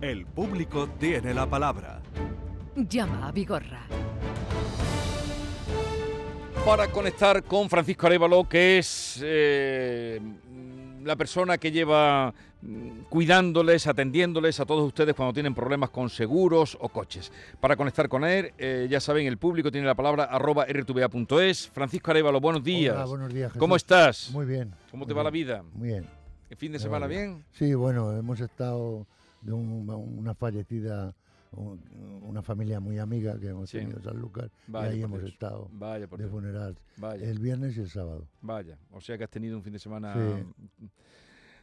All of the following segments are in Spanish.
El público tiene la palabra. Llama a Vigorra. Para conectar con Francisco Arevalo, que es eh, la persona que lleva mm, cuidándoles, atendiéndoles a todos ustedes cuando tienen problemas con seguros o coches. Para conectar con él, eh, ya saben, el público tiene la palabra arroba rtva.es. Francisco Arevalo, buenos días. Hola, buenos días. Jesús. ¿Cómo estás? Muy bien. ¿Cómo muy te va la vida? Muy bien. ¿El fin de me semana bien? Sí, bueno, hemos estado de un- una fallecida, un- una familia muy amiga que hemos Sí. tenido en San Lucas Vaya y ahí hemos Dios. estado Vaya, por de Dios. funeral Vaya, el viernes y el sábado. vaya. O sea que has tenido un fin de semana... Sí.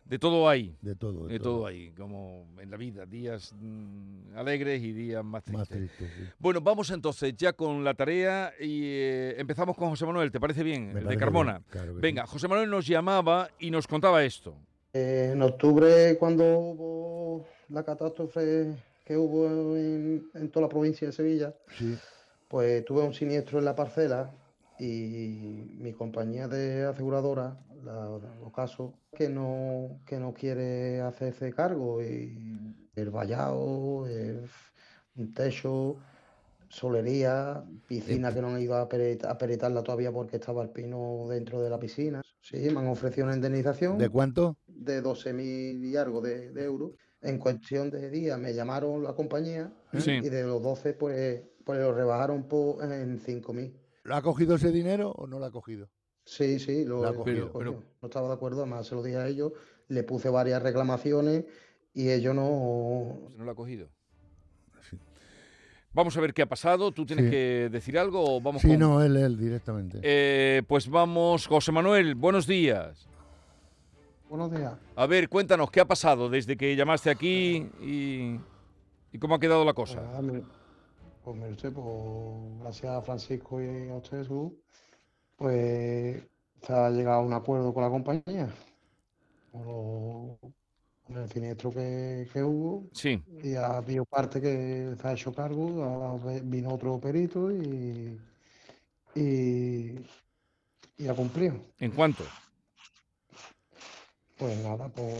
De todo ahí. De todo. De todo ahí, como en la vida, días mm, alegres y días más tristes. Más triste, sí. Bueno, vamos entonces ya con la tarea y eh, empezamos con José Manuel, ¿te parece bien? Me el de Carmona. bien, claro que Venga, sí. José Manuel nos llamaba y nos contaba esto. Eh, en octubre, cuando hubo la catástrofe que hubo en, en toda la provincia de Sevilla, Sí, pues tuve un siniestro en la parcela y mi compañía de aseguradora, la Ocaso, que no, que no quiere hacerse cargo y el vallado, el- un techo, solería, piscina que no han ido a pereta- a peretarla todavía porque estaba el pino dentro de la piscina. Sí, me han ofrecido una indemnización ¿De cuánto? de 12.000 y algo de, de euros. En cuestión de días me llamaron la compañía ¿eh? Sí. y de los 12 pues, pues lo rebajaron por, en 5.000. ¿Lo ha cogido ese dinero o no lo ha cogido? Sí, sí, lo, ha lo cogido, cogió. pero- No estaba de acuerdo, además se lo dije a ellos, le puse varias reclamaciones y ellos no... No lo ha cogido. Sí. Vamos a ver qué ha pasado. ¿Tú tienes Sí. que decir algo o vamos Sí, con...? no, él, él directamente. Eh, pues vamos, José Manuel, buenos días. Buenos días. A ver, cuéntanos, ¿qué ha pasado desde que llamaste aquí y, y cómo ha quedado la Pues, cosa? mire- pues mire usted, pues, gracias a Francisco y a usted, Jesús, pues se ha llegado a un acuerdo con la compañía. Con, lo- con el siniestro que, que hubo. Sí, Y ha habido parte que se ha hecho cargo, ahora vino otro perito y, y, y ha cumplido. ¿en cuánto? Pues nada, pues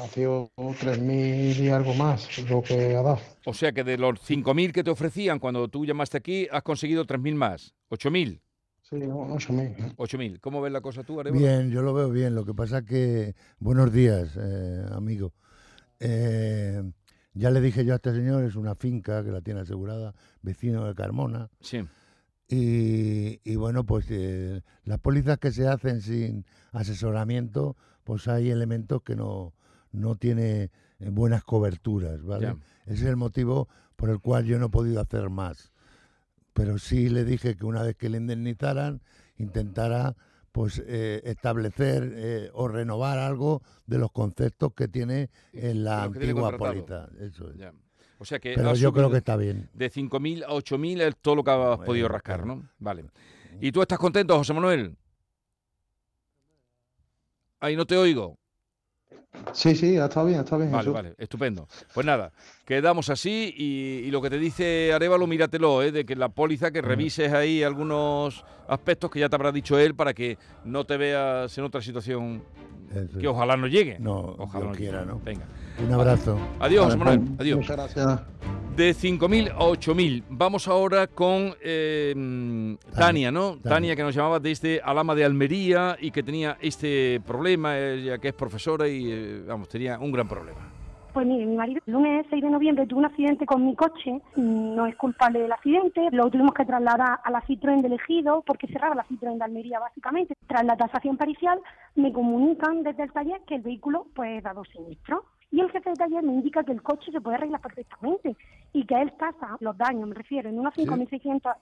ha sido 3.000 y algo más lo que ha dado. O sea que de los 5.000 que te ofrecían cuando tú llamaste aquí, has conseguido 3.000 más. 8.000. Sí, 8.000. 8.000. ¿Cómo ves la cosa tú, Arevalo? Bien, yo lo veo bien. Lo que pasa que, buenos días, eh, amigo. Eh, ya le dije yo a este señor, es una finca que la tiene asegurada, vecino de Carmona. Sí, Y, y bueno, pues eh, las pólizas que se hacen sin asesoramiento, pues hay elementos que no, no tiene eh, buenas coberturas, ¿vale? Ese es el motivo por el cual yo no he podido hacer más. Pero sí le dije que una vez que le indemnizaran, intentara pues eh, establecer eh, o renovar algo de los conceptos que tiene en la antigua. Eso es. ya. O sea que Pero yo creo que está bien. de 5.000 a 8.000 es todo lo que has Bueno, podido rascar. ¿no? Vale. ¿Y tú estás contento, José Manuel? Ahí no te oigo. Sí, sí, está bien, está bien. Vale, Jesús. vale, estupendo. Pues nada, quedamos así y, y lo que te dice Arevalo, míratelo, ¿eh? de que la póliza, que revises ahí algunos aspectos que ya te habrá dicho él para que no te veas en otra situación Eso que ojalá no llegue. No, ojalá Dios llegue. quiera, ¿no? Venga. Un abrazo. Adiós, Manuel. Adiós. Muchas gracias. De 5.000 a 8.000. Vamos ahora con eh, Tania, ¿no? Tania. Tania. que nos llamaba desde Alama de Almería y que tenía este problema, ella que es profesora y, eh, vamos, tenía un gran problema. Pues mire, mi marido el lunes 6 de noviembre tuvo un accidente con mi coche, no es culpable del accidente, lo tuvimos que trasladar a la Citroën del Ejido porque cerraba la Citroën de Almería básicamente. Tras la tasación parcial me comunican desde el taller que el vehículo pues dado siniestro. Y el jefe de taller me indica que el coche se puede arreglar perfectamente y que él tasa los daños, me refiero, en unos 5.600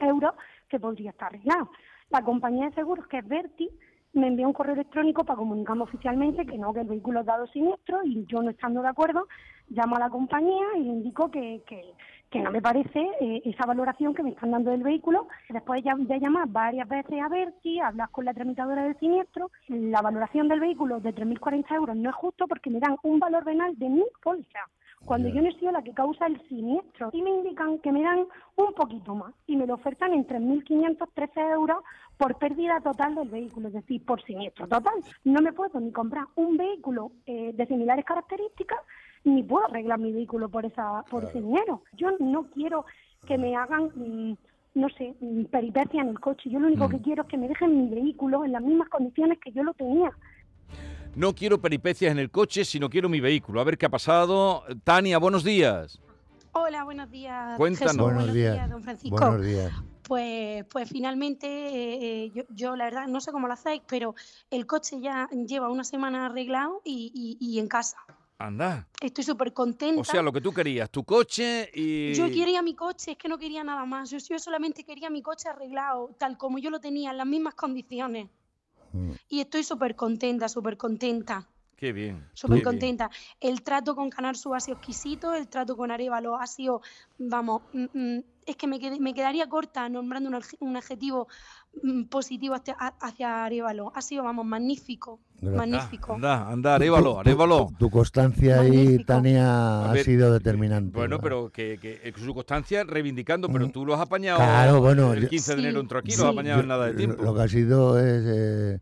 euros que podría estar arreglado. La compañía de seguros, que es Verti, me envía un correo electrónico para comunicarme oficialmente que no, que el vehículo es dado siniestro y yo no estando de acuerdo, llamo a la compañía y le indico que, que, que no me parece eh, esa valoración que me están dando del vehículo. Después ya- de llamar varias veces a Berti, hablar con la tramitadora del siniestro, la valoración del vehículo de 3.040 euros no es justo porque me dan un valor venal de 1.000 pólizas. cuando yo no he sido la que causa el siniestro. Y me indican que me dan un poquito más y me lo ofertan en 3.513 euros por pérdida total del vehículo, es decir, por siniestro total. No me puedo ni comprar un vehículo eh, de similares características ni puedo arreglar mi vehículo por esa por ese dinero. Yo no quiero que me hagan mm, no sé, mm, peripecia en el coche. Yo lo único Mm. que quiero es que me dejen mi vehículo en las mismas condiciones que yo lo tenía. No quiero peripecias en el coche, sino quiero mi vehículo. A ver qué ha pasado. Tania, buenos días. Hola, buenos días. Cuéntanos. Jesús, Buenos días. don Francisco. Buenos días. Pues, pues finalmente, eh, eh, yo, yo la verdad no sé cómo lo hacéis, pero el coche ya lleva una semana arreglado y, y- y en casa. Anda. Estoy súper contenta. O sea, lo que tú querías, tu coche y... Yo quería mi coche, es que no quería nada más. Yo, yo solamente quería mi coche arreglado, tal como yo lo tenía, en las mismas condiciones. Mm. Y estoy súper contenta, súper contenta. Qué bien. Súper bien. contenta. El trato con Canal Sur ha sido exquisito, el trato con Arevalo ha sido, vamos, mm, mm, es que me, me quedaría corta nombrando un, un adjetivo positivo hacia, a- hacia Arevalo. Ha sido, vamos, magnífico, magnífico. Anda, anda, arévalo, Tu- arévalo. Tu, tu constancia ahí. Tania, A ha sido determinante. Bueno, ¿verdad? pero que, que eh, su constancia reivindicando, pero tú lo has apañado. Claro, bueno, El yo- 15 de Sí, enero entró aquí, sí. lo has apañado Yo- en nada de tiempo. Lo que ha sido es. eh,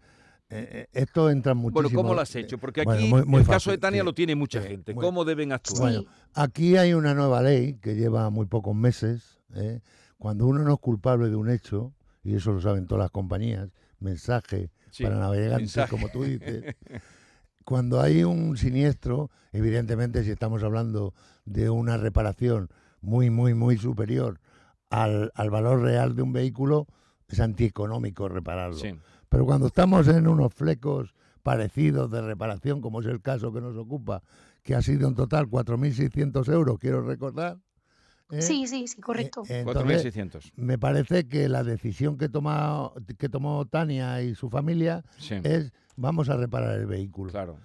eh, eh, esto entra muchísimo. Bueno, ¿cómo lo has hecho? Porque aquí Bueno, muy- muy el caso fácil, de Tania sí. lo tiene mucha Sí, gente. muy- ¿Cómo deben actuar? Bueno, aquí hay una nueva ley que lleva muy pocos meses. ¿eh? Cuando uno no es culpable de un hecho, y eso lo saben todas las compañías, mensaje Sí, para navegantes, mensaje. como tú dices. Cuando hay un siniestro, evidentemente si estamos hablando de una reparación muy, muy, muy superior al, al valor real de un vehículo, es antieconómico repararlo. Sí. Pero cuando estamos en unos flecos parecidos de reparación, como es el caso que nos ocupa, que ha sido en total 4.600 euros, quiero recordar. ¿Eh? Sí, sí, sí, correcto. Eh, entonces, 4.600. me parece que la decisión que, toma, que tomó Tania y su familia Sí, es vamos a reparar el vehículo. claro.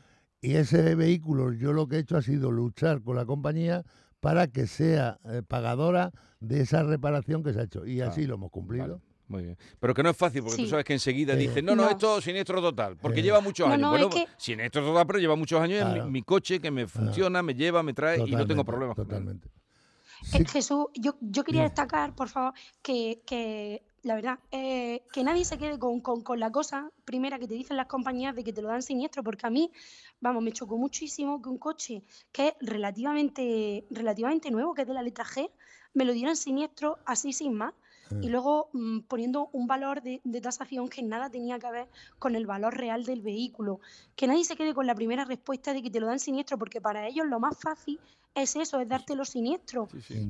Y ese vehículo yo lo que he hecho ha sido luchar con la compañía para que sea eh, pagadora de esa reparación que se ha hecho. Y así Claro, lo hemos cumplido. Vale, muy bien. Pero que no es fácil, porque tú Sí. sabes que enseguida Eh, dicen, no, no, No. esto es siniestro total, porque Eh. lleva muchos No, años. no, bueno, es que- siniestro total, pero lleva muchos años en Claro. mi, mi coche que me funciona, me lleva, me trae y no tengo Totalmente, problemas con él. Sí, Jesús, yo, yo quería destacar, por favor, que, que la verdad, eh, que nadie se quede con, con- con la cosa primera que te dicen las compañías de que te lo dan siniestro, porque a mí, vamos, me chocó muchísimo que un coche que es relativamente, relativamente nuevo, que es de la letra G, me lo dieran siniestro así sin más. Y luego mm, poniendo un valor de, de tasación que nada tenía que ver con el valor real del vehículo. Que nadie se quede con la primera respuesta de que te lo dan siniestro, porque para ellos lo más fácil es eso, es dártelo siniestro Sí, sí.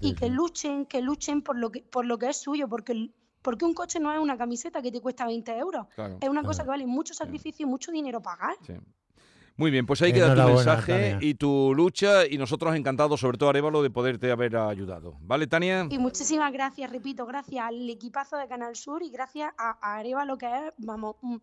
y, que luchen, que luchen por lo que, por lo que es suyo, porque, porque un coche no es una camiseta que te cuesta 20 euros, Claro. es una cosa que vale mucho sacrificio y mucho dinero pagar. Sí. Muy bien, pues ahí queda tu mensaje Tania. y tu lucha y nosotros encantados, sobre todo Arevalo, de poderte haber ayudado. ¿Vale, Tania? Y muchísimas gracias, repito, gracias al equipazo de Canal Sur y gracias a, a Areva, lo que es, vamos, mm,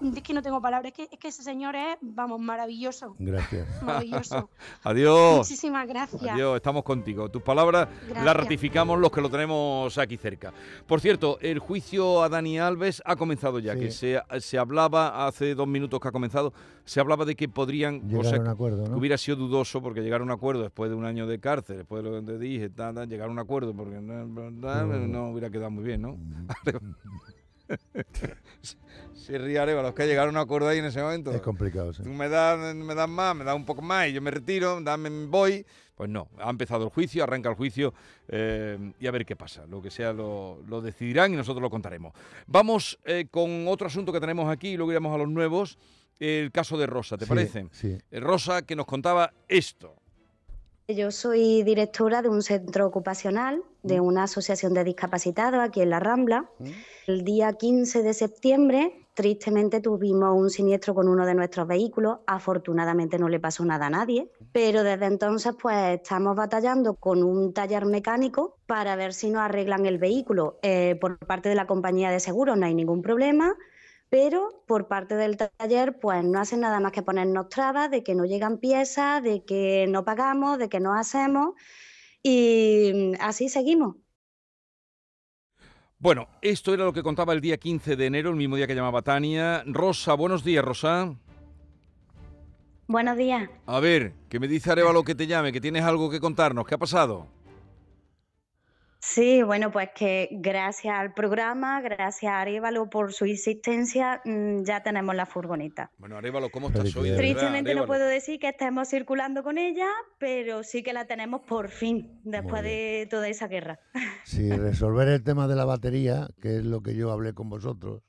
es que no tengo palabras, es que, es que ese señor es, vamos, maravilloso, Gracias. maravilloso. Adiós. Muchísimas gracias. Adiós, estamos contigo. Tus palabras las ratificamos los que lo tenemos aquí cerca. Por cierto, el juicio a Dani Alves ha comenzado ya, Sí. que se, se hablaba hace dos minutos que ha comenzado, se hablaba de que podrían, o Llegar sea, a un acuerdo, que ¿no? hubiera sido dudoso porque llegar a un acuerdo después de un año de cárcel, después de lo que te dije, ta, ta, llegar a un acuerdo porque no, no- no hubiera quedado muy bien, ¿no? Se ríe Arevalo, es que llegar a acuerdo ahí en ese momento. Es complicado, sí. Tú me das, me das más, me das un poco más y yo me retiro, dame, me voy. Pues no, ha empezado el juicio, arranca el juicio eh, y a ver qué pasa. Lo que sea lo, lo decidirán y nosotros lo contaremos. Vamos eh, con otro asunto que tenemos aquí y luego iremos a los nuevos. El caso de Rosa, ¿te Sí, parece? Sí. Eh, Rosa que nos contaba esto. Yo soy directora de un centro ocupacional de una asociación de discapacitados aquí en La Rambla. El día 15 de septiembre, tristemente, tuvimos un siniestro con uno de nuestros vehículos. Afortunadamente no le pasó nada a nadie, pero desde entonces pues estamos batallando con un taller mecánico para ver si nos arreglan el vehículo. Eh, por parte de la compañía de seguros no hay ningún problema, pero por parte del taller pues no hacen nada más que ponernos trabas de que no llegan piezas, de que no pagamos, de que no hacemos y así seguimos. Bueno, esto era lo que contaba el día 15 de enero, el mismo día que llamaba Tania. Rosa, buenos días, Rosa. Buenos días. A ver, que me dice Arevalo que te llame, que tienes algo que contarnos. ¿Qué ha pasado? Sí, bueno, pues que gracias al programa, gracias a Arévalo por su insistencia, mm, ya tenemos la furgoneta. Bueno, Arevalo, ¿cómo estás hoy? Tristemente no puedo decir que estemos circulando con ella, pero sí que la tenemos por fin, después de toda esa guerra. Si resolver el tema de la batería, que es lo que yo hablé con vosotros,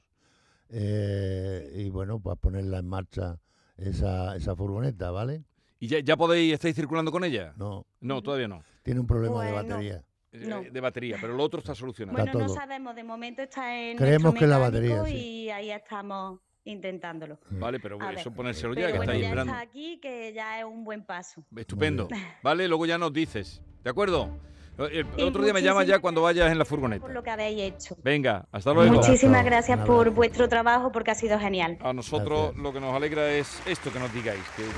eh, y bueno, pues ponerla en marcha esa, esa furgoneta, ¿vale? ¿Y ya, ya podéis, estáis circulando con ella? No, No, todavía no. tiene un problema de batería. Eh, No. De batería, pero lo otro está solucionado. Bueno, no todo. sabemos, de momento está en Creemos que la batería, sí. y ahí estamos intentándolo. Vale, pero A eso ver, ponérselo ya, Pero que bueno, esperando. está aquí, que ya es un buen paso. Estupendo. Vale, luego ya nos dices. ¿De acuerdo? El, Y otro día me llamas ya cuando vayas en la Por furgoneta. lo que habéis hecho. Venga, hasta luego. Muchísimas gracias por vuestro trabajo porque ha sido genial. A nosotros Gracias. lo que nos alegra es esto que nos digáis, que, que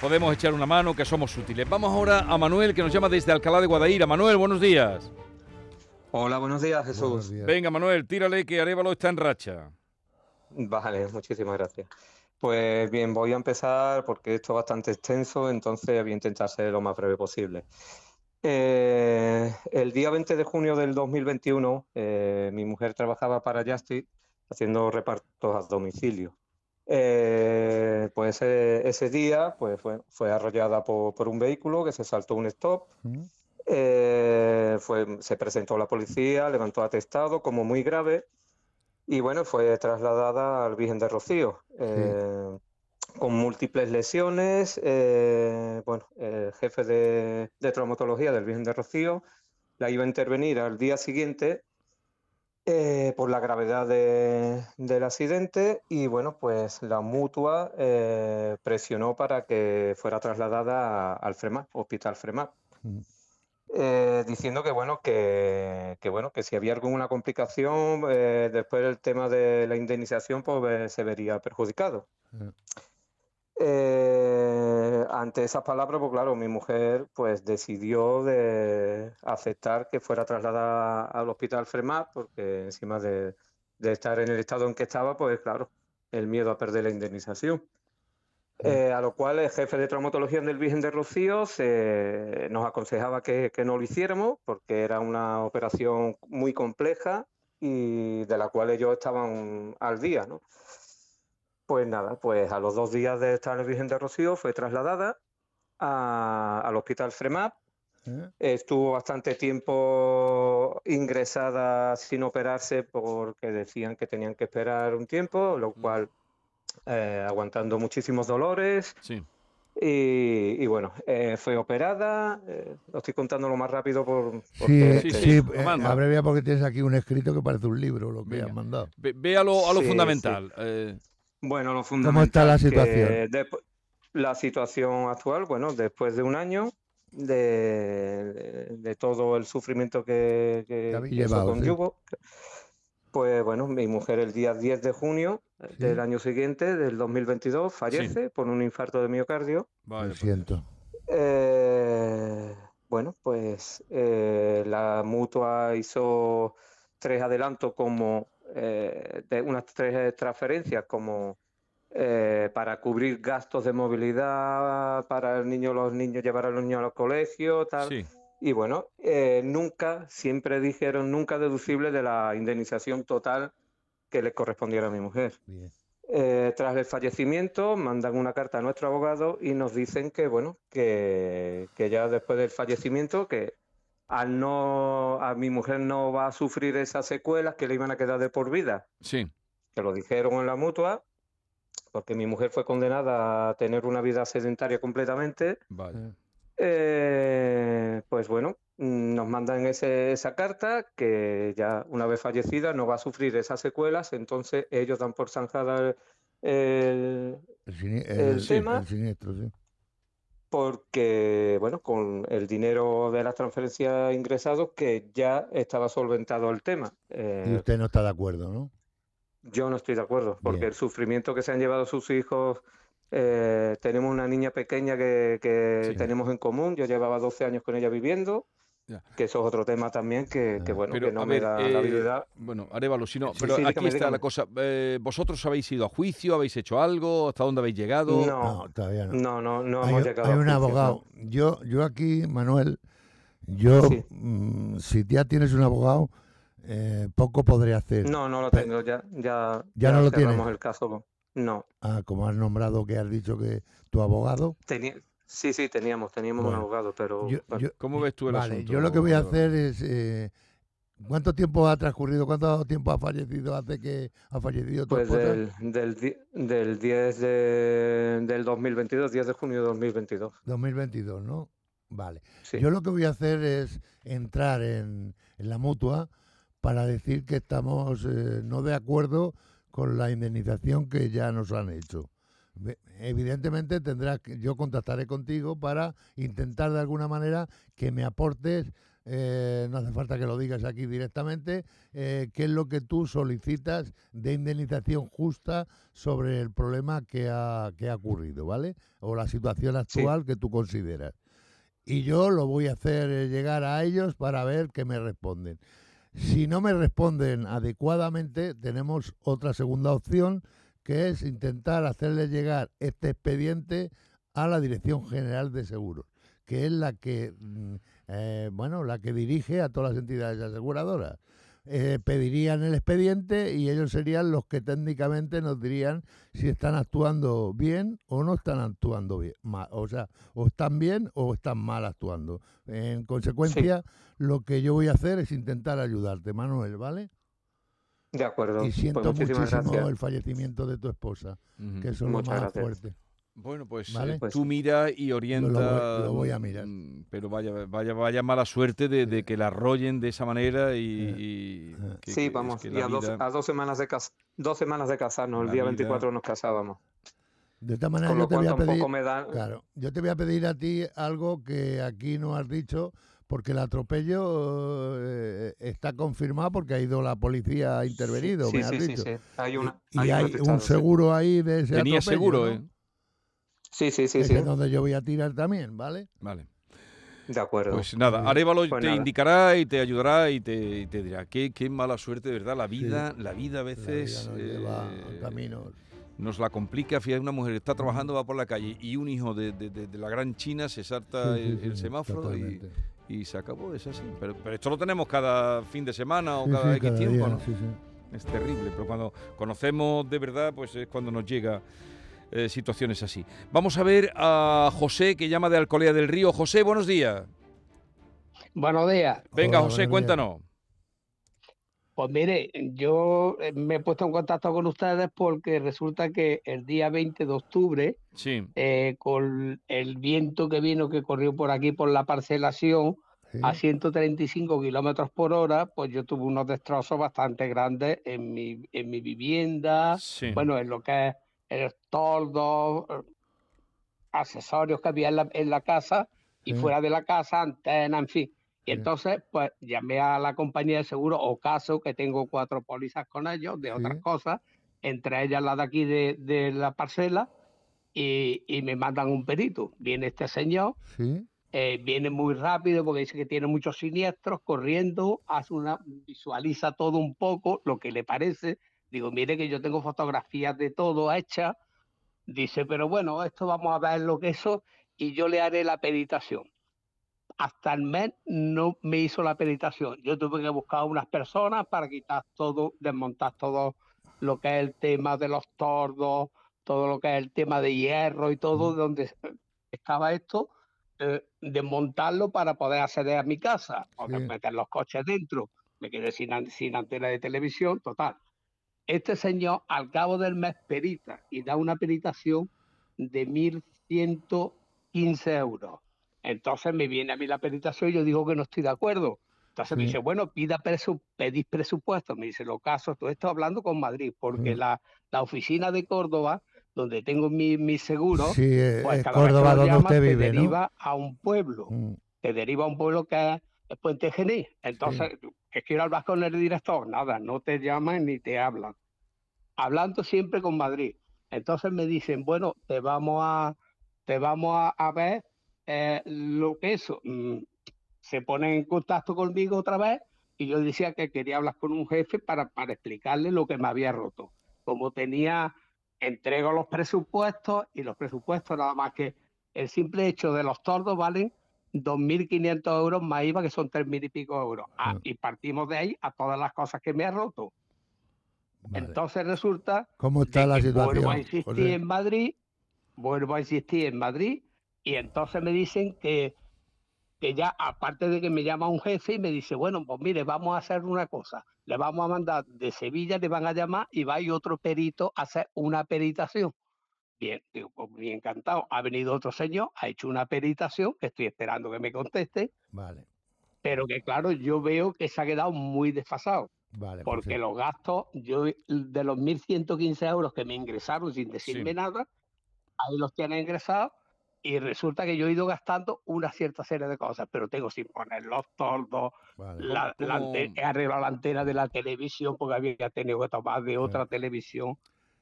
podemos echar una mano, que somos útiles. Vamos ahora a Manuel, que nos llama desde Alcalá de Guadaira. Manuel, buenos días. Hola, buenos días, Buenos Jesús. días. Venga, Manuel, tírale que Arevalo está en racha. Vale, muchísimas gracias. Pues bien, voy a empezar porque esto es bastante extenso, entonces voy a intentar ser lo más breve posible. Eh, el día 20 de junio del 2021, eh, mi mujer trabajaba para Justice haciendo repartos a domicilio. Eh, pues ese, ese día pues fue, fue arrollada por, por un vehículo que se saltó un stop. ¿Mm? Eh, fue, se presentó la policía, levantó atestado como muy grave y bueno, fue trasladada al Virgen de Rocío eh, con múltiples lesiones. eh, bueno, el jefe de, de traumatología del Virgen de Rocío la iba a intervenir al día siguiente eh, por la gravedad de- del accidente y bueno, pues la mutua eh, presionó para que fuera trasladada al FREMAP, Hospital FREMAP Mm. eh, diciendo que bueno, que, que bueno, que si había alguna complicación, eh, después el tema de la indemnización pues, eh, se vería perjudicado. Mm. Eh, ante esas palabras, pues claro, mi mujer pues decidió de aceptar que fuera trasladada al hospital Fremar, porque encima de, de estar en el estado en que estaba, pues claro, el miedo a perder la indemnización. Eh, a lo cual el jefe de traumatología del Virgen de Rocío se, nos aconsejaba que, que no lo hiciéramos porque era una operación muy compleja y de la cual ellos estaban al día, ¿no? Pues nada, pues a los dos días de estar en el Virgen de Rocío fue trasladada a- al hospital FREMAP. ¿Eh? Estuvo bastante tiempo ingresada sin operarse porque decían que tenían que esperar un tiempo, lo cual eh, aguantando muchísimos dolores. Sí. Y, y bueno, eh, fue operada. eh, lo estoy contando lo más rápido por, Sí, porque Sí, sí, eh, abrevia porque tienes aquí un escrito que parece un libro, lo que Venga. has mandado. Ve, ve a lo, a lo Sí, fundamental. Bueno, lo ¿Cómo está la fundamental situación? la situación actual, bueno, después de un año de, de- de todo el sufrimiento que, que- llevado, sí. pues bueno, mi mujer el día 10 de junio eh, Sí. del año siguiente, del 2022, fallece por un infarto de miocardio. vale, Lo siento. Eh, bueno, pues eh, la mutua hizo tres adelantos como eh, de unas tres transferencias como eh, para cubrir gastos de movilidad para el niño, los niños llevar a los niños a los colegios, tal. sí. Y bueno, eh, nunca, siempre dijeron, nunca deducible de la indemnización total que le correspondiera a mi mujer. Bien. Eh, tras el fallecimiento, mandan una carta a nuestro abogado y nos dicen que, bueno, que, que ya después del fallecimiento, que al no, a mi mujer no va a sufrir esas secuelas que le iban a quedar de por vida, Sí. que lo dijeron en la mutua, porque mi mujer fue condenada a tener una vida sedentaria completamente. Vale. Eh, pues bueno, nos mandan ese- esa carta que ya una vez fallecida no va a sufrir esas secuelas, entonces ellos dan por zanjada el, El, El el- tema- el siniestro, sí. Porque, bueno, con el dinero de las transferencias ingresados que ya estaba solventado el tema. Y Eh, usted no está de acuerdo, ¿no? yo no estoy de acuerdo, porque Bien. el sufrimiento que se han llevado sus hijos, eh, tenemos una niña pequeña que, que Sí. tenemos en común, yo llevaba 12 años con ella viviendo, que eso es otro tema también que, que bueno, Pero, que no me ver, da la eh, habilidad. Bueno, Arevalo, si no, Sí, pero sí, aquí dígame, está la cosa. Eh, ¿Vosotros habéis ido a juicio? ¿Habéis hecho algo? ¿Hasta dónde habéis llegado? No, todavía no. No, no, no hay, hemos un- llegado hay un juicio, abogado. Yo, yo aquí, Manuel, yo, Sí. mm, si ya tienes un abogado, eh, poco podré hacer. No, no lo tengo, ya, ya, ¿Ya no lo cerramos tienes? el caso. No, Ah, como has nombrado que has dicho que tu abogado. tenía, sí, sí, teníamos, teníamos un abogado, pero Yo- bueno, yo- ¿Cómo ves tú el vale, asunto? yo lo que voy a hacer es. eh, ¿Cuánto tiempo ha transcurrido? ¿Cuánto tiempo ha fallecido hace que ha fallecido tu pues del, del, di- del 10 de, del 2022, 10 de junio de 2022. 2022, ¿no? Vale. Sí. Yo lo que voy a hacer es entrar en, en la mutua para decir que estamos eh, no de acuerdo con la indemnización que ya nos han hecho. Evidentemente tendrás que, yo contactaré contigo para intentar de alguna manera que me aportes, eh, no hace falta que lo digas aquí directamente, eh, qué es lo que tú solicitas de indemnización justa sobre el problema que ha, que ha ocurrido, ¿vale? O la situación actual que tú consideras. Y yo lo voy a hacer eh, llegar a ellos para ver qué me responden. Si no me responden adecuadamente, tenemos otra segunda opción, que es intentar hacerle llegar este expediente a la Dirección General de Seguros, que es la que, mm, eh, bueno, la que dirige a todas las entidades aseguradoras. Eh, pedirían el expediente y ellos serían los que técnicamente nos dirían si están actuando bien o no están actuando bien. O sea, o están bien o están mal actuando. En consecuencia, lo que yo voy a hacer es intentar ayudarte, Manuel, ¿vale? De acuerdo, Y pues siento muchísimo gracias. el fallecimiento de tu esposa, que eso es lo Muchas más gracias. fuerte. Bueno, pues, ¿Vale? Pues- tú mira y orienta. lo voy a mirar. mm, Pero vaya, vaya, vaya mala suerte de, de que la arrollen de esa manera y. y que- Sí, que- es vamos, que y a dos, a dos semanas de cas- dos semanas de casarnos, el día vida- 24 nos casábamos. De esta manera Con yo lo te voy cual a pedir, tampoco me da... claro, yo te voy a pedir a ti algo que aquí no has dicho, porque el atropello eh, está confirmado porque ha ido la policía ha intervenido, Sí, me has sí, sí, dicho. sí. Hay una, Y hay un hay atestado, un sí. seguro ahí de ese Tenía atropello, seguro, ¿no? ¿eh? Sí, sí, sí, Ese sí. es donde yo voy a tirar también, ¿vale? Vale. De acuerdo. Pues nada. Arevalo Pues te nada. indicará y te ayudará y te, y te dirá qué, qué mala suerte, de verdad. La vida, la vida a La vida veces nos lleva a eh, caminos. nos la complica. Fíjate, una mujer que está trabajando, va por la calle y un hijo de, de- de- de la gran China se salta Sí, sí, el, sí, el semáforo totalmente. y se acabó. Es así. Pero, pero esto lo tenemos cada fin de semana o Sí, cada sí, X cada tiempo, día, ¿no? sí, sí. Es terrible, pero cuando conocemos de verdad, pues es cuando nos llega eh, situaciones así. Vamos a ver a José, que llama de Alcolea del Río. José, buenos días. Buenos días. Venga, Hola, José, buenos días. Pues mire, yo eh, me he puesto en contacto con ustedes porque resulta que el día 20 de octubre, Sí, eh, con el viento que vino, que corrió por aquí por la parcelación Sí. a 135 kilómetros por hora, pues yo tuve unos destrozos bastante grandes en mi, en mi vivienda, sí. bueno, en lo que es el toldo, eh, accesorios que había en la, en la casa y Sí. fuera de la casa, antena, en fin. Y entonces, pues llamé a la compañía de seguro Ocaso, que tengo cuatro pólizas con ellos de otras Sí. cosas, entre ellas la de aquí de, de la parcela, y, y me mandan un perito. Viene este señor, Sí. eh, viene muy rápido porque dice que tiene muchos siniestros, corriendo, hace una, visualiza todo un poco, lo que le parece. Digo, mire que yo tengo fotografías de todo hechas. Dice, pero bueno, esto vamos a ver lo que eso y yo le haré la peritación. Hasta el mes no me hizo la peritación. Yo tuve que buscar unas personas para quitar todo, desmontar todo lo que es el tema de los tordos, todo lo que es el tema de hierro y todo, donde estaba esto, eh, desmontarlo para poder acceder a mi casa, o Sí. meter los coches dentro. Me quedé sin, sin antena de televisión, total. Este señor, al cabo del mes, perita y da una peritación de 1.115 euros. Entonces me viene a mí la peritación y yo digo que no estoy de acuerdo. Entonces me dice, bueno, pida presu pedís presupuesto. Me dice, lo caso, todo esto hablando con Madrid, porque Mm. la, la oficina de Córdoba, donde tengo mi, mi seguro, Sí, eh, pues es cada vez que Córdoba donde llamas, usted te deriva a un pueblo, Mm, te deriva a un pueblo que es, es Puente Genil. Entonces, que quiero hablar con el director, nada, no te llaman ni te hablan. Hablando siempre con Madrid. Entonces me dicen, bueno, te vamos a, te vamos a, a ver eh, lo que eso. mm, se ponen en contacto conmigo otra vez y yo decía que quería hablar con un jefe para, para explicarle lo que me había roto. Como tenía, entrego los presupuestos y los presupuestos nada más que el simple hecho de los tordos valen 2.500 euros más IVA, que son 3.000 y pico euros. Ah, y partimos de ahí a todas las cosas que me ha roto. Entonces resulta ¿Cómo está la que situación? vuelvo a insistir José? en Madrid, vuelvo a insistir en Madrid, y entonces me dicen que, que ya, aparte de que me llama un jefe y me dice, bueno, pues mire, vamos a hacer una cosa, le vamos a mandar de Sevilla, le van a llamar y va a ir otro perito a hacer una peritación. Bien, digo, pues bien encantado. Ha venido otro señor, ha hecho una peritación, que estoy esperando que me conteste, Vale, pero que claro, yo veo que se ha quedado muy desfasado. vale. pues Porque los gastos, yo de los 1.115 euros que me ingresaron sin decirme Sí. nada, ahí los tienen ingresados y resulta que yo he ido gastando una cierta serie de cosas, pero tengo sin poner los toldos, Vale. la, la ¿Cómo- ante- he arreglado la antena de la televisión porque había tenido que tomar de otra televisión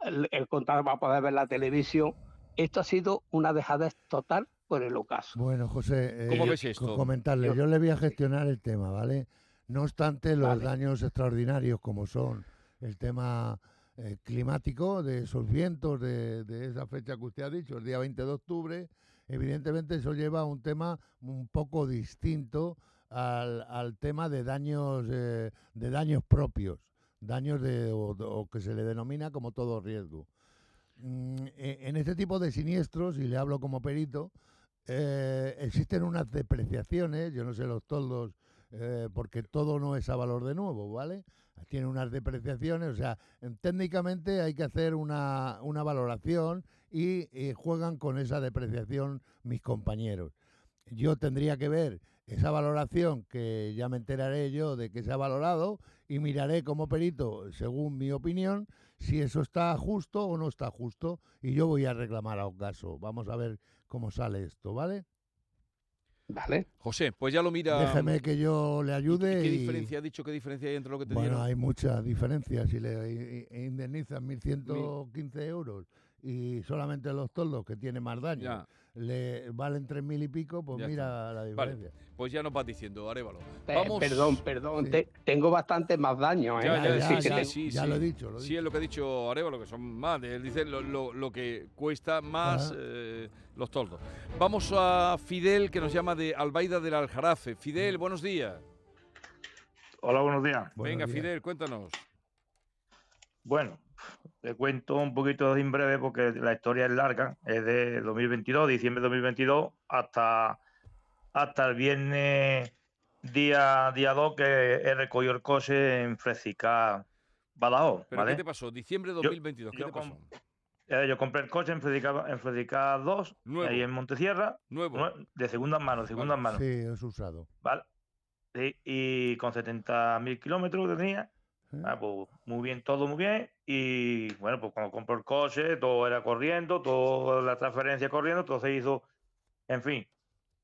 el, el contador para poder ver la televisión. Esto ha sido una dejadez total por el ocaso. Bueno, José, eh, ¿Cómo yo- ves esto? co- comentarle, Yo- yo le voy a gestionar el tema, ¿vale? No obstante, los Vale. daños extraordinarios como son el tema eh, climático, de esos vientos, de, de esa fecha que usted ha dicho, el día 20 de octubre, evidentemente eso lleva a un tema un poco distinto al, al tema de daños, eh, de daños propios, daños de, o, que se le denomina como todo riesgo. Mm, e- En este tipo de siniestros, y le hablo como perito, eh, existen unas depreciaciones, yo no sé los toldos, eh, porque todo no es a valor de nuevo, ¿vale? Tiene unas depreciaciones, o sea, en- técnicamente hay que hacer una, una valoración y, y juegan con esa depreciación mis compañeros. Yo tendría que ver esa valoración que ya me enteraré yo de que se ha valorado y miraré como perito, según mi opinión, si eso está justo o no está justo y yo voy a reclamar a caso. Vamos a ver cómo sale esto, ¿vale? ¿Vale? José, pues ya lo mira. Déjeme que yo le ¿Y ayude. ¿Qué y- diferencia ha dicho? ¿Qué diferencia hay entre lo que te Bueno, dieron? hay muchas diferencias. Si le indemnizan 1.115 euros y solamente los toldos, que tiene más daño, Ya. le valen 3.000 y pico, pues Ya mira la diferencia. Pues ya nos vas diciendo, Arevalo. Eh, Vamos. perdón, perdón, Sí. te- tengo bastante más daño. ¿eh? Ya, sí, te- sí, ya sí. lo he dicho, lo he Sí, es lo que ha dicho Arevalo, que son más. Él dice lo, lo- lo que cuesta más eh, los toldos. Vamos a Fidel, que nos llama de Albaida del Aljarafe. Fidel, buenos días. Hola, buenos días. Buenos Venga, días. Fidel, cuéntanos. Bueno, te cuento un poquito en breve porque la historia es larga. Es de 2022, diciembre de 2022, hasta, hasta el viernes día, día 2 que he recogido el coche en Fresica, Badajoz. ¿Pero ¿vale? qué te pasó? Diciembre de Yo- 2022, ¿qué yo te pasó? Eh, yo compré el coche en Fresica, en Fresica 2, Nuevo. ahí en Montesierra, Nuevo. nue- de segunda mano, de segunda Vale. mano. Sí, es usado. ¿vale? Sí, y con 70.000 kilómetros que tenía. Ah, pues muy bien, todo muy bien. Y bueno, pues cuando compró el coche, todo era corriendo, toda la transferencia corriendo, todo se hizo. En fin,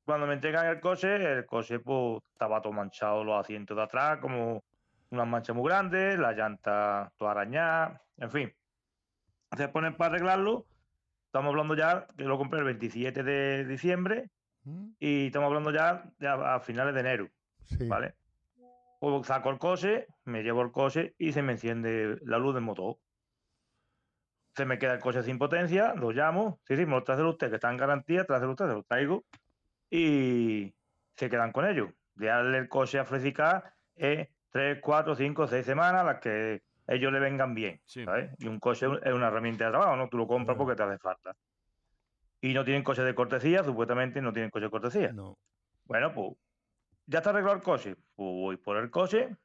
cuando me entregan el coche, el coche pues estaba todo manchado, los asientos de atrás, como unas manchas muy grandes, la llanta toda arañada, en fin. Se ponen para arreglarlo. Estamos hablando ya, que lo compré el 27 de diciembre y estamos hablando ya, ya a finales de enero. Sí. ¿vale? Pues saco el coche, me llevo el coche y se me enciende la luz del motor. Se me queda el coche sin potencia, lo llamo, sí, sí, me lo trae usted, que está en garantía, trae usted, se lo traigo y se quedan con ellos. De darle el coche a Fresicar es 3, 4, 5, 6 semanas las que ellos le vengan bien, Sí. ¿sabes? Y un coche es una herramienta de trabajo, ¿no? Tú lo compras porque te hace falta. Y no tienen coche de cortesía, supuestamente no tienen coche de cortesía. No. Bueno, pues ya está arreglado el coche. Pues voy por el coche.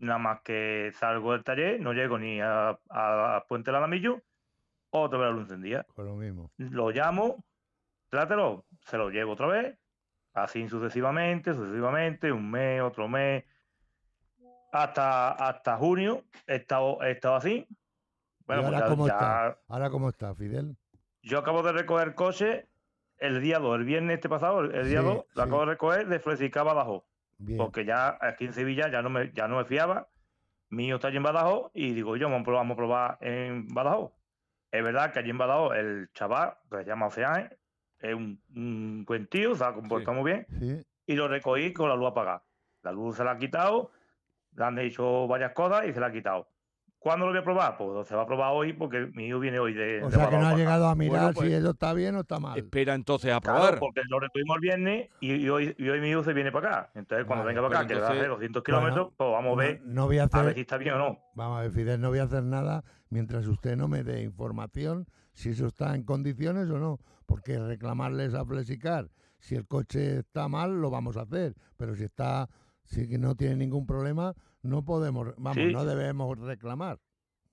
Nada más que salgo del taller, no llego ni a, a- a Puente del Alamillo, otra vez la luz encendida. Con lo mismo. Lo llamo, trátelo, se lo llevo otra vez, así sucesivamente, sucesivamente, un mes, otro mes, hasta, hasta junio he estado, he estado así. Bueno, ¿Y pues ahora ya- cómo ya- está? ¿Ahora cómo está, Fidel? yo acabo de recoger el coche el día 2, el viernes este pasado, el, día Sí, 2, lo sí. acabo de recoger de Fresica a Badajoz. Bien. Porque ya aquí en Sevilla ya no me, ya no me fiaba. Mío está allí en Badajoz y digo yo, vamos a probar, vamos a probar en Badajoz. Es verdad que allí en Badajoz el chaval, que se llama Oceane, es un, un buen tío, se ha comportado muy bien. Y lo recogí con la luz apagada. La luz se la ha quitado, le han hecho varias cosas y se la ha quitado. ¿Cuándo lo voy a probar? Pues se va a probar hoy porque mi hijo viene hoy de. O de sea que no ha llegado a mirar Bueno, pues, si eso está bien o está mal. Espera entonces a Claro, probar. porque lo recogimos el viernes y, y hoy, y hoy mi hijo se viene para acá. Entonces, cuando Vale, venga para acá, que va a hacer entonces- 200 kilómetros, pues vamos a ver, No, no voy a a ver si hacer, está bien o no. vamos a ver, Fidel, no voy a hacer nada mientras usted no me dé información si eso está en condiciones o no. Porque reclamarles a Flexicar, si el coche está mal, lo vamos a hacer. Pero si está, si que no tiene ningún problema, no podemos, vamos, Sí. no debemos reclamar.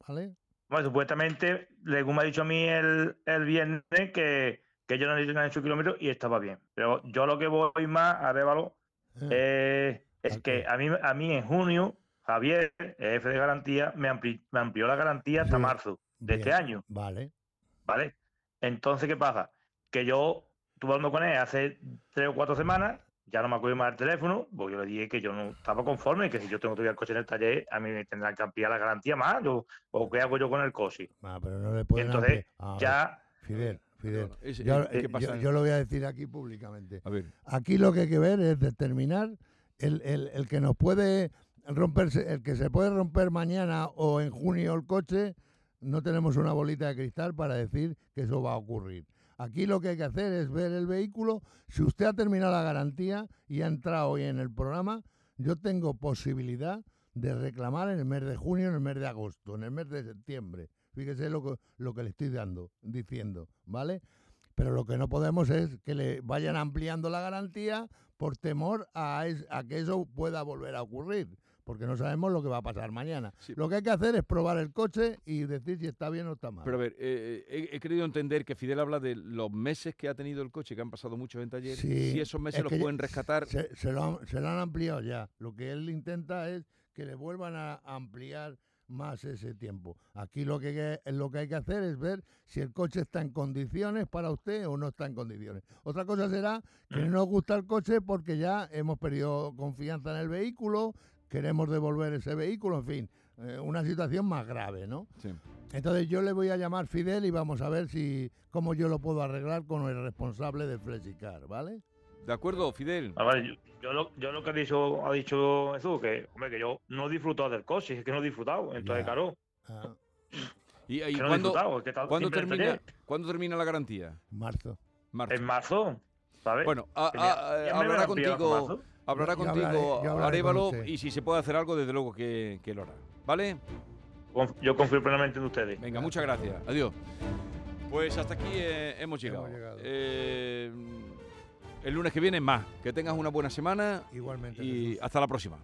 ¿Vale? Bueno, supuestamente, según me ha dicho a mí el, el viernes, que, que ellos no han hecho- kilómetros y estaba bien. Pero yo lo que voy más a Révalo Eh, eh, es que a mí, a mí en junio, Javier, jefe de garantía, me, ampli- me amplió la garantía hasta marzo de este año. Vale. ¿vale? Entonces, ¿qué pasa? Que yo estuve hablando con él hace tres o cuatro semanas, ya no me acuerdo más del teléfono, porque yo le dije que yo no estaba conforme, que si yo tengo todavía el coche en el taller, a mí me tendrán que ampliar la garantía más, o, o qué hago yo con el coche. Ah, pero no le Y pueden entonces. Ah, ya, Fidel, Fidel. Perdona, es- Yo, es- ¿qué eh, pasa? yo- yo lo voy a decir aquí públicamente. A ver, Aquí lo que hay que ver es determinar el, el- el que nos puede romperse, el que se puede romper mañana o en junio el coche, no tenemos una bolita de cristal para decir que eso va a ocurrir. Aquí lo que hay que hacer es ver el vehículo. Si usted ha terminado la garantía y ha entrado hoy en el programa, yo tengo posibilidad de reclamar en el mes de junio, en el mes de agosto, en el mes de septiembre. Fíjese lo que, lo que le estoy dando, diciendo, ¿vale? Pero lo que no podemos es que le vayan ampliando la garantía por temor a, es- a que eso pueda volver a ocurrir, porque no sabemos lo que va a pasar mañana. Sí. Lo que hay que hacer es probar el coche y decir si está bien o está mal. pero a ver, eh, eh, he, he querido entender que Fidel habla de los meses que ha tenido el coche, que han pasado muchos en taller, Sí, si esos meses es los pueden rescatar. se, se lo han, se lo han ampliado ya. Lo que él intenta es que le vuelvan a ampliar más ese tiempo. Aquí lo que, lo que hay que hacer es ver si el coche está en condiciones para usted o no está en condiciones. Otra cosa será que no nos gusta el coche porque ya hemos perdido confianza en el vehículo, queremos devolver ese vehículo, en fin, eh, una situación más grave, ¿no? Sí. Entonces yo le voy a llamar Fidel y vamos a ver si cómo yo lo puedo arreglar con el responsable del Flexicar, ¿vale? ¿De acuerdo, Fidel? a ver, yo, yo lo, yo lo que ha dicho, ha dicho Jesús, que, hombre, que yo no he disfrutado del coche, es que no he disfrutado. Entonces, Ya. claro, Ah, ¿Y, y que no he cuándo, es que ¿cuándo termina. ¿cuándo termina la garantía? marzo. Marzo. En marzo, ¿sabes? Bueno, a- hablará contigo. Hablará Yo- contigo hablaré- con usted. y si se puede hacer algo, desde luego que, que lo hará. ¿Vale? Yo confío plenamente en ustedes. Venga, muchas gracias. Adiós. Pues hasta aquí eh, hemos llegado. Hemos llegado. Eh, el lunes que viene más. Que tengas una buena semana Igualmente. y Jesús. hasta la próxima.